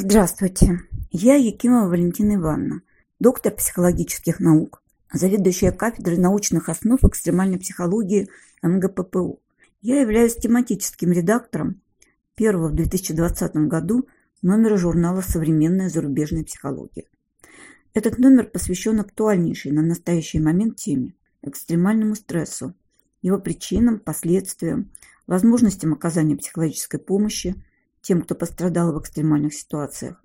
Здравствуйте. Я Якимова Валентина Ивановна, доктор психологических наук, заведующая кафедрой научных основ экстремальной психологии МГППУ. Я являюсь тематическим редактором первого в 2020 году номера журнала «Современная зарубежная психология». Этот номер посвящен актуальнейшей на настоящий момент теме – экстремальному стрессу, его причинам, последствиям, возможностям оказания психологической помощи тем, кто пострадал в экстремальных ситуациях.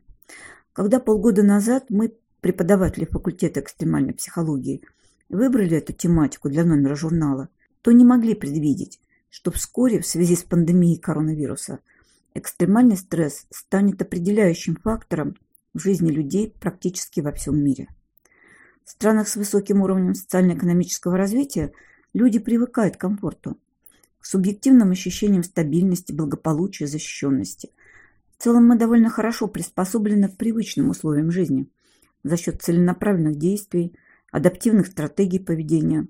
Когда полгода назад мы, преподаватели факультета экстремальной психологии, выбрали эту тематику для номера журнала, то не могли предвидеть, что вскоре в связи с пандемией коронавируса экстремальный стресс станет определяющим фактором в жизни людей практически во всем мире. В странах с высоким уровнем социально-экономического развития люди привыкают к комфорту, к субъективным ощущениям стабильности, благополучия, защищенности. В целом мы довольно хорошо приспособлены к привычным условиям жизни за счет целенаправленных действий, адаптивных стратегий поведения,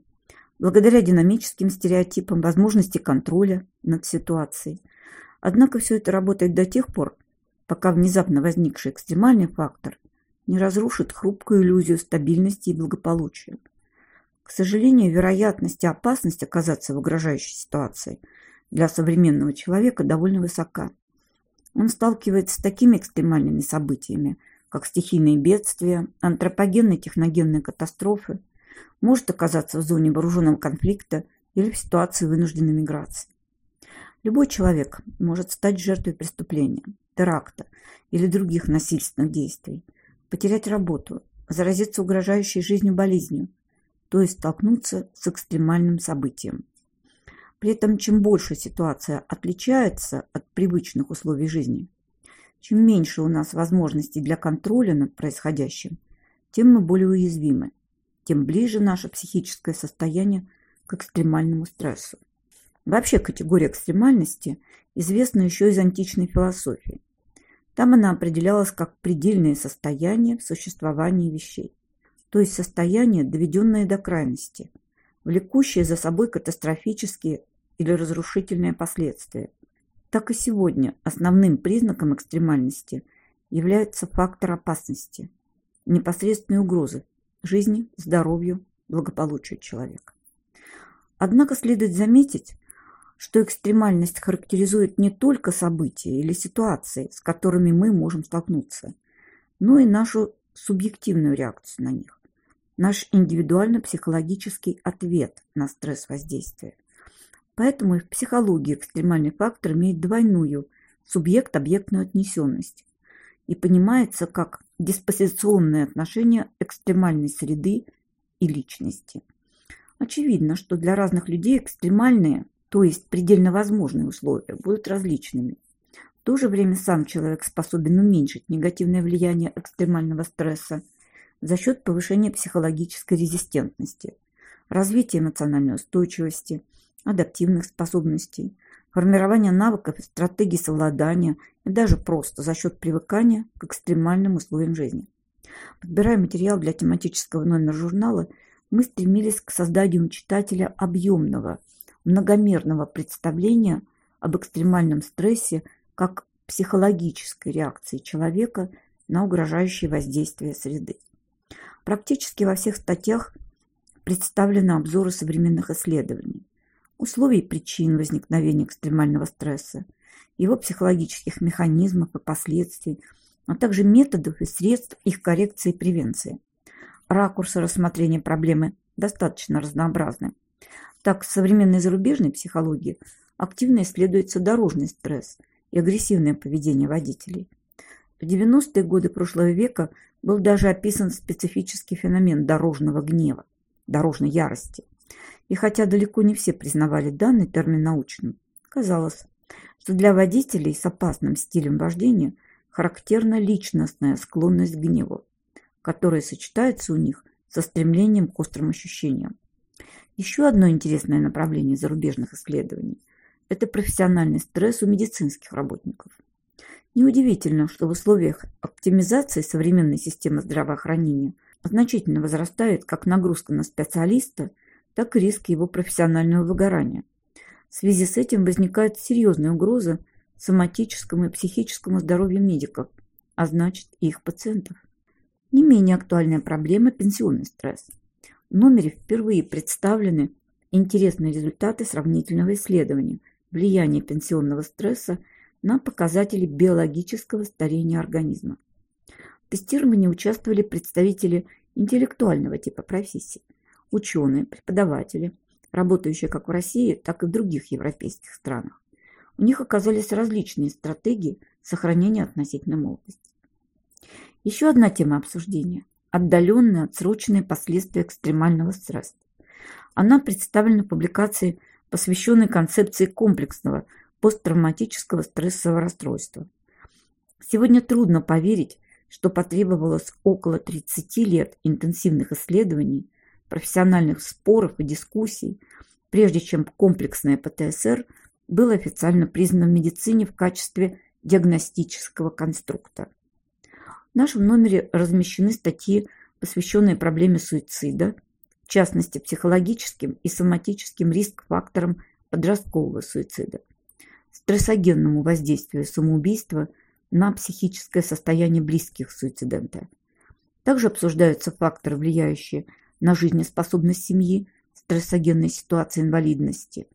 благодаря динамическим стереотипам, возможности контроля над ситуацией. Однако все это работает до тех пор, пока внезапно возникший экстремальный фактор не разрушит хрупкую иллюзию стабильности и благополучия. К сожалению, вероятность и опасность оказаться в угрожающей ситуации для современного человека довольно высока. Он сталкивается с такими экстремальными событиями, как стихийные бедствия, антропогенные техногенные катастрофы, может оказаться в зоне вооруженного конфликта или в ситуации вынужденной миграции. Любой человек может стать жертвой преступления, теракта или других насильственных действий, потерять работу, заразиться угрожающей жизнью болезнью – то есть столкнуться с экстремальным событием. При этом чем больше ситуация отличается от привычных условий жизни, чем меньше у нас возможностей для контроля над происходящим, тем мы более уязвимы, тем ближе наше психическое состояние к экстремальному стрессу. Вообще категория экстремальности известна еще из античной философии. Там она определялась как предельное состояние в существовании вещей то есть состояние, доведенное до крайности, влекущее за собой катастрофические или разрушительные последствия. Так и сегодня основным признаком экстремальности является фактор опасности, непосредственной угрозы жизни, здоровью, благополучию человека. Однако следует заметить, что экстремальность характеризует не только события или ситуации, с которыми мы можем столкнуться, но и нашу субъективную реакцию на них наш индивидуально-психологический ответ на стресс-воздействие. Поэтому и в психологии экстремальный фактор имеет двойную субъект-объектную отнесенность и понимается как диспозиционное отношение экстремальной среды и личности. Очевидно, что для разных людей экстремальные, то есть предельно возможные условия, будут различными. В то же время сам человек способен уменьшить негативное влияние экстремального стресса – за счет повышения психологической резистентности, развития эмоциональной устойчивости, адаптивных способностей, формирования навыков и стратегий совладания и даже просто за счет привыкания к экстремальным условиям жизни. Подбирая материал для тематического номера журнала, мы стремились к созданию у читателя объемного, многомерного представления об экстремальном стрессе как психологической реакции человека на угрожающие воздействия среды. Практически во всех статьях представлены обзоры современных исследований, условий и причин возникновения экстремального стресса, его психологических механизмов и последствий, а также методов и средств их коррекции и превенции. Ракурсы рассмотрения проблемы достаточно разнообразны. Так, в современной зарубежной психологии активно исследуется дорожный стресс и агрессивное поведение водителей. В 90-е годы прошлого века был даже описан специфический феномен дорожного гнева, дорожной ярости. И хотя далеко не все признавали данный термин научным, казалось, что для водителей с опасным стилем вождения характерна личностная склонность к гневу, которая сочетается у них со стремлением к острым ощущениям. Еще одно интересное направление зарубежных исследований – это профессиональный стресс у медицинских работников. Неудивительно, что в условиях оптимизации современной системы здравоохранения значительно возрастает как нагрузка на специалиста, так и риск его профессионального выгорания. В связи с этим возникает серьезная угроза соматическому и психическому здоровью медиков, а значит и их пациентов. Не менее актуальная проблема – пенсионный стресс. В номере впервые представлены интересные результаты сравнительного исследования влияния пенсионного стресса на показатели биологического старения организма. В тестировании участвовали представители интеллектуального типа профессий, ученые, преподаватели, работающие как в России, так и в других европейских странах. У них оказались различные стратегии сохранения относительной молодости. Еще одна тема обсуждения – отдаленные отсроченные последствия экстремального стресса. Она представлена в публикации, посвященной концепции комплексного посттравматического стрессового расстройства. Сегодня трудно поверить, что потребовалось около 30 лет интенсивных исследований, профессиональных споров и дискуссий, прежде чем комплексное ПТСР было официально признано в медицине в качестве диагностического конструкта. В нашем номере размещены статьи, посвященные проблеме суицида, в частности психологическим и соматическим риск-факторам подросткового суицида, стрессогенному воздействию самоубийства на психическое состояние близких суицидента. Также обсуждаются факторы, влияющие на жизнеспособность семьи, стрессогенные ситуации инвалидности.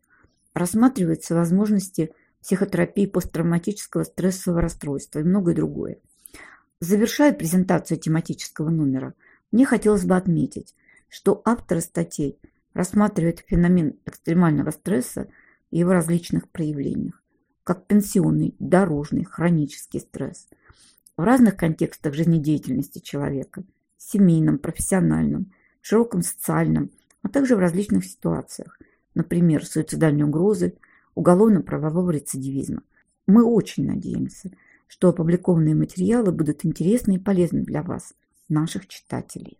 Рассматриваются возможности психотерапии посттравматического стрессового расстройства и многое другое. Завершая презентацию тематического номера, мне хотелось бы отметить, что авторы статей рассматривают феномен экстремального стресса и его различных проявлениях, как пенсионный, дорожный, хронический стресс, в разных контекстах жизнедеятельности человека, семейном, профессиональном, широком социальном, а также в различных ситуациях, например, суицидальной угрозы, уголовно-правового рецидивизма. Мы очень надеемся, что опубликованные материалы будут интересны и полезны для вас, наших читателей.